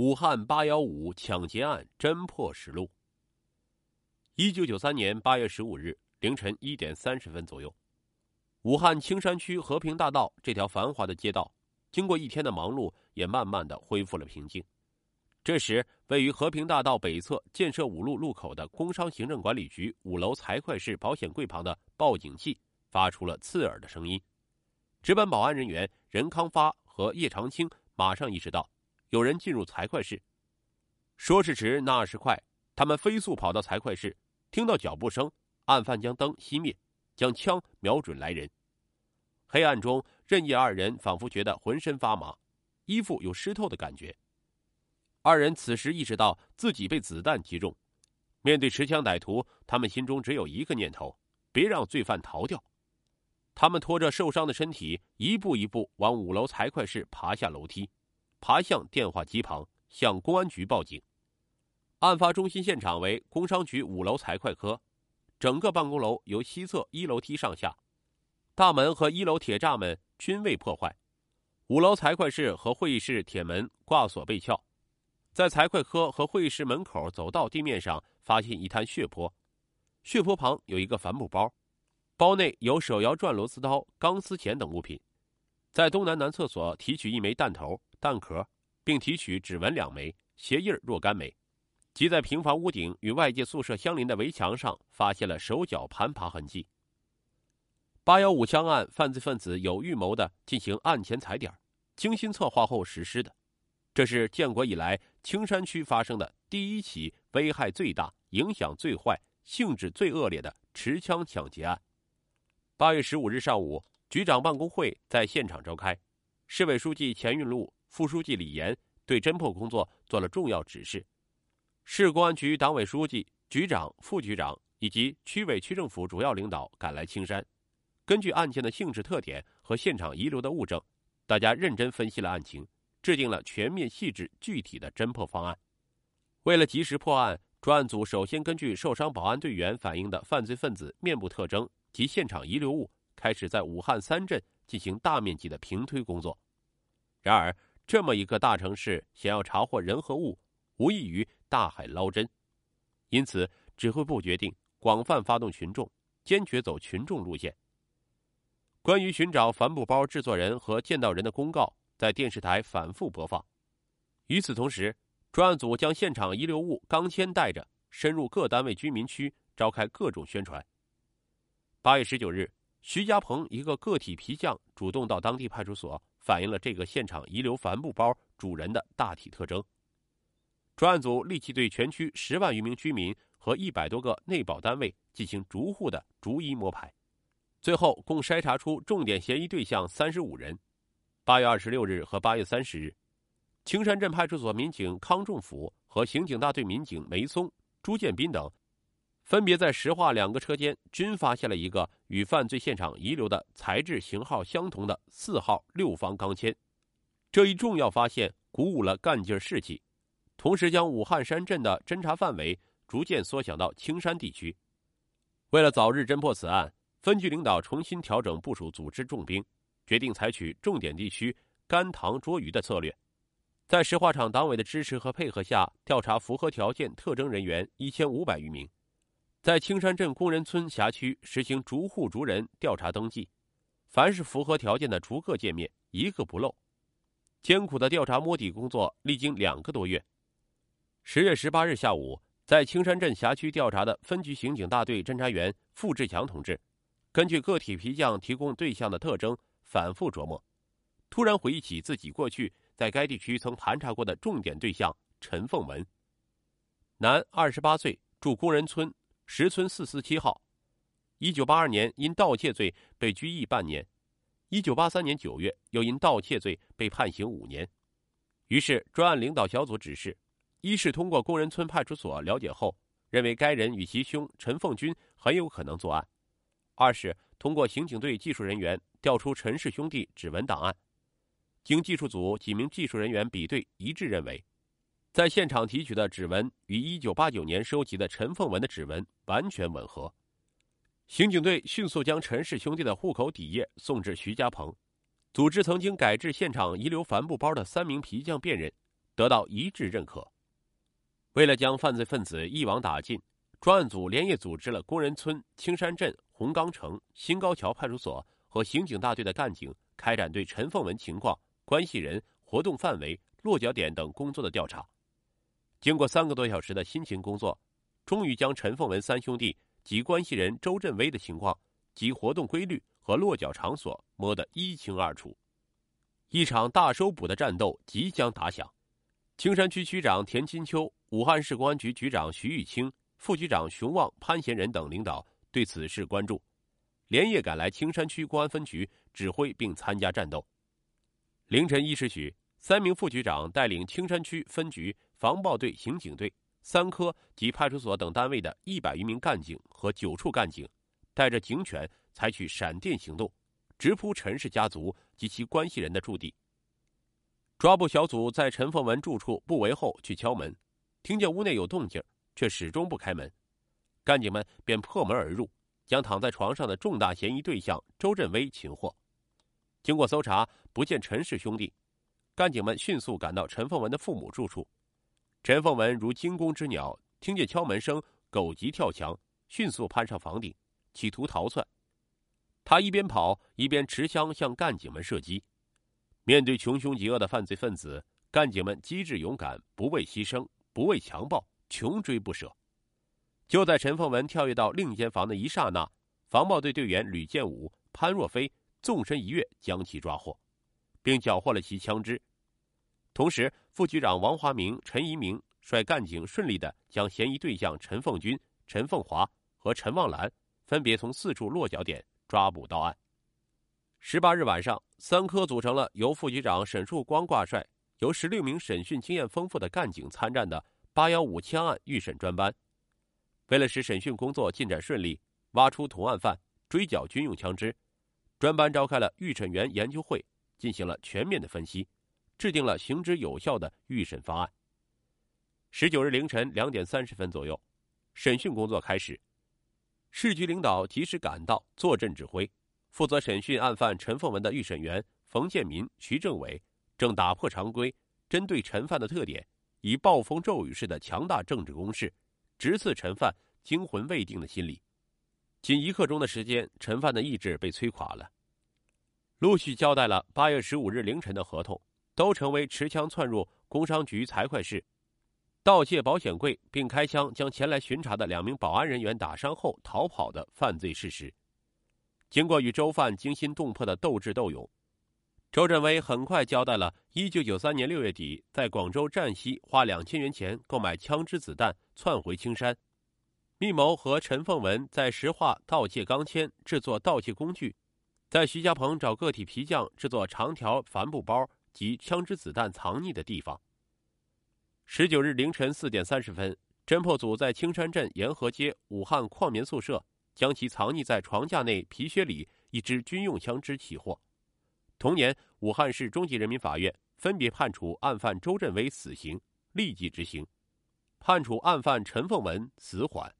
武汉八幺五抢劫案侦破实录。一九九三年八月十五日凌晨一点三十分左右，武汉青山区和平大道这条繁华的街道，经过一天的忙碌，也慢慢的恢复了平静。这时，位于和平大道北侧建设五路路口的工商行政管理局五楼财会室保险柜旁的报警器发出了刺耳的声音。值班保安人员任康发和叶长青马上意识到。有人进入财会室，说时迟，那时快，他们飞速跑到财会室，听到脚步声，案犯将灯熄灭，将枪瞄准来人。黑暗中，任叶二人仿佛觉得浑身发麻，衣服有湿透的感觉。二人此时意识到自己被子弹击中，面对持枪歹徒，他们心中只有一个念头：别让罪犯逃掉。他们拖着受伤的身体，一步一步往五楼财会室爬下楼梯。爬向电话机旁，向公安局报警。案发中心现场为工商局五楼财会科，整个办公楼由西侧一楼梯上下，大门和一楼铁栅门均未破坏。五楼财会室和会议室铁门挂锁被撬，在财会科和会议室门口走道地面上发现一滩血泊，血泊旁有一个帆布包，包内有手摇转螺丝刀、钢丝钳等物品。在东南男厕所提取一枚弹头。弹壳，并提取指纹两枚、鞋印若干枚，即在平房屋顶与外界宿舍相邻的围墙上发现了手脚攀爬痕迹。八幺五枪案，犯罪分子有预谋的进行案前踩点，精心策划后实施的，这是建国以来青山区发生的第一起危害最大、影响最坏、性质最恶劣的持枪抢劫案。八月十五日上午，局长办公会在现场召开，市委书记钱运禄。副书记李岩对侦破工作做了重要指示，市公安局党委书记、局长、副局长以及区委区政府主要领导赶来青山，根据案件的性质特点和现场遗留的物证，大家认真分析了案情，制定了全面、细致、具体的侦破方案。为了及时破案，专案组首先根据受伤保安队员反映的犯罪分子面部特征及现场遗留物，开始在武汉三镇进行大面积的平推工作。然而，这么一个大城市，想要查获人和物，无异于大海捞针。因此，指挥部决定广泛发动群众，坚决走群众路线。关于寻找帆布包制作人和见到人的公告，在电视台反复播放。与此同时，专案组将现场遗留物钢钎带着，深入各单位居民区，召开各种宣传。八月十九日，徐家鹏一个个体皮匠主动到当地派出所。反映了这个现场遗留帆布包主人的大体特征。专案组立即对全区十万余名居民和一百多个内保单位进行逐户的逐一摸排，最后共筛查出重点嫌疑对象三十五人。八月二十六日和八月三十日，青山镇派出所民警康仲甫和刑警大队民警梅松、朱建斌等。分别在石化两个车间均发现了一个与犯罪现场遗留的材质型号相同的四号六方钢钎，这一重要发现鼓舞了干劲士气，同时将武汉山镇的侦查范围逐渐缩小到青山地区。为了早日侦破此案，分局领导重新调整部署组织重兵，决定采取重点地区干塘捉鱼的策略，在石化厂党委的支持和配合下，调查符合条件特征人员一千五百余名。在青山镇工人村辖区实行逐户逐人调查登记，凡是符合条件的逐个见面，一个不漏。艰苦的调查摸底工作历经两个多月。十月十八日下午，在青山镇辖区调查的分局刑警大队侦查员付志强同志，根据个体皮匠提供对象的特征，反复琢磨，突然回忆起自己过去在该地区曾盘查过的重点对象陈凤文。男，二十八岁，住工人村。石村四四七号，一九八二年因盗窃罪被拘役半年，一九八三年九月又因盗窃罪被判刑五年。于是专案领导小组指示：一是通过工人村派出所了解后，认为该人与其兄陈凤军很有可能作案；二是通过刑警队技术人员调出陈氏兄弟指纹档案，经技术组几名技术人员比对一致认为。在现场提取的指纹与一九八九年收集的陈凤文的指纹完全吻合，刑警队迅速将陈氏兄弟的户口底页送至徐家鹏，组织曾经改制现场遗留帆布包的三名皮匠辨认，得到一致认可。为了将犯罪分子一网打尽，专案组连夜组织了工人村、青山镇、红冈城、新高桥派出所和刑警大队的干警，开展对陈凤文情况、关系人、活动范围、落脚点等工作的调查。经过三个多小时的辛勤工作，终于将陈凤文三兄弟及关系人周振威的情况及活动规律和落脚场所摸得一清二楚。一场大收捕的战斗即将打响。青山区区长田金秋、武汉市公安局局长徐玉清、副局长熊旺、潘贤仁等领导对此事关注，连夜赶来青山区公安分局指挥并参加战斗。凌晨一时许，三名副局长带领青山区分局。防暴队、刑警队、三科及派出所等单位的一百余名干警和九处干警，带着警犬采取闪电行动，直扑陈氏家族及其关系人的驻地。抓捕小组在陈凤文住处不围后去敲门，听见屋内有动静，却始终不开门。干警们便破门而入，将躺在床上的重大嫌疑对象周振威擒获。经过搜查，不见陈氏兄弟，干警们迅速赶到陈凤文的父母住处。陈凤文如惊弓之鸟，听见敲门声，狗急跳墙，迅速攀上房顶，企图逃窜。他一边跑一边持枪向干警们射击。面对穷凶极恶的犯罪分子，干警们机智勇敢，不畏牺牲，不畏强暴，穷追不舍。就在陈凤文跳跃到另一间房的一刹那，防暴队队员吕建武、潘若飞纵身一跃，将其抓获，并缴获了其枪支。同时，副局长王华明、陈一鸣率干警顺利的将嫌疑对象陈凤军、陈凤华和陈望兰分别从四处落脚点抓捕到案。十八日晚上，三科组成了由副局长沈树光挂帅、由十六名审讯经验丰富的干警参战的“八幺五”枪案预审专班。为了使审讯工作进展顺利，挖出同案犯，追缴军用枪支，专班召开了预审员研究会，进行了全面的分析。制定了行之有效的预审方案。十九日凌晨两点三十分左右，审讯工作开始。市局领导及时赶到，坐镇指挥。负责审讯案犯陈凤文的预审员冯建民、徐政委正打破常规，针对陈犯的特点，以暴风骤雨式的强大政治攻势，直刺陈犯惊魂未定的心理。仅一刻钟的时间，陈犯的意志被摧垮了。陆续交代了八月十五日凌晨的合同。都成为持枪窜入工商局财会室，盗窃保险柜，并开枪将前来巡查的两名保安人员打伤后逃跑的犯罪事实。经过与周犯惊心动魄的斗智斗勇，周振威很快交代了1993年6月底在广州站西花两千元钱购买枪支子弹窜回青山，密谋和陈凤文在石化盗窃钢钎制作盗窃工具，在徐家棚找个体皮匠制作长条帆布包。及枪支子弹藏匿的地方。十九日凌晨四点三十分，侦破组在青山镇沿河街武汉矿棉宿舍将其藏匿在床架内皮靴里一支军用枪支起获。同年，武汉市中级人民法院分别判处案犯周振威死刑，立即执行；判处案犯陈凤文死缓。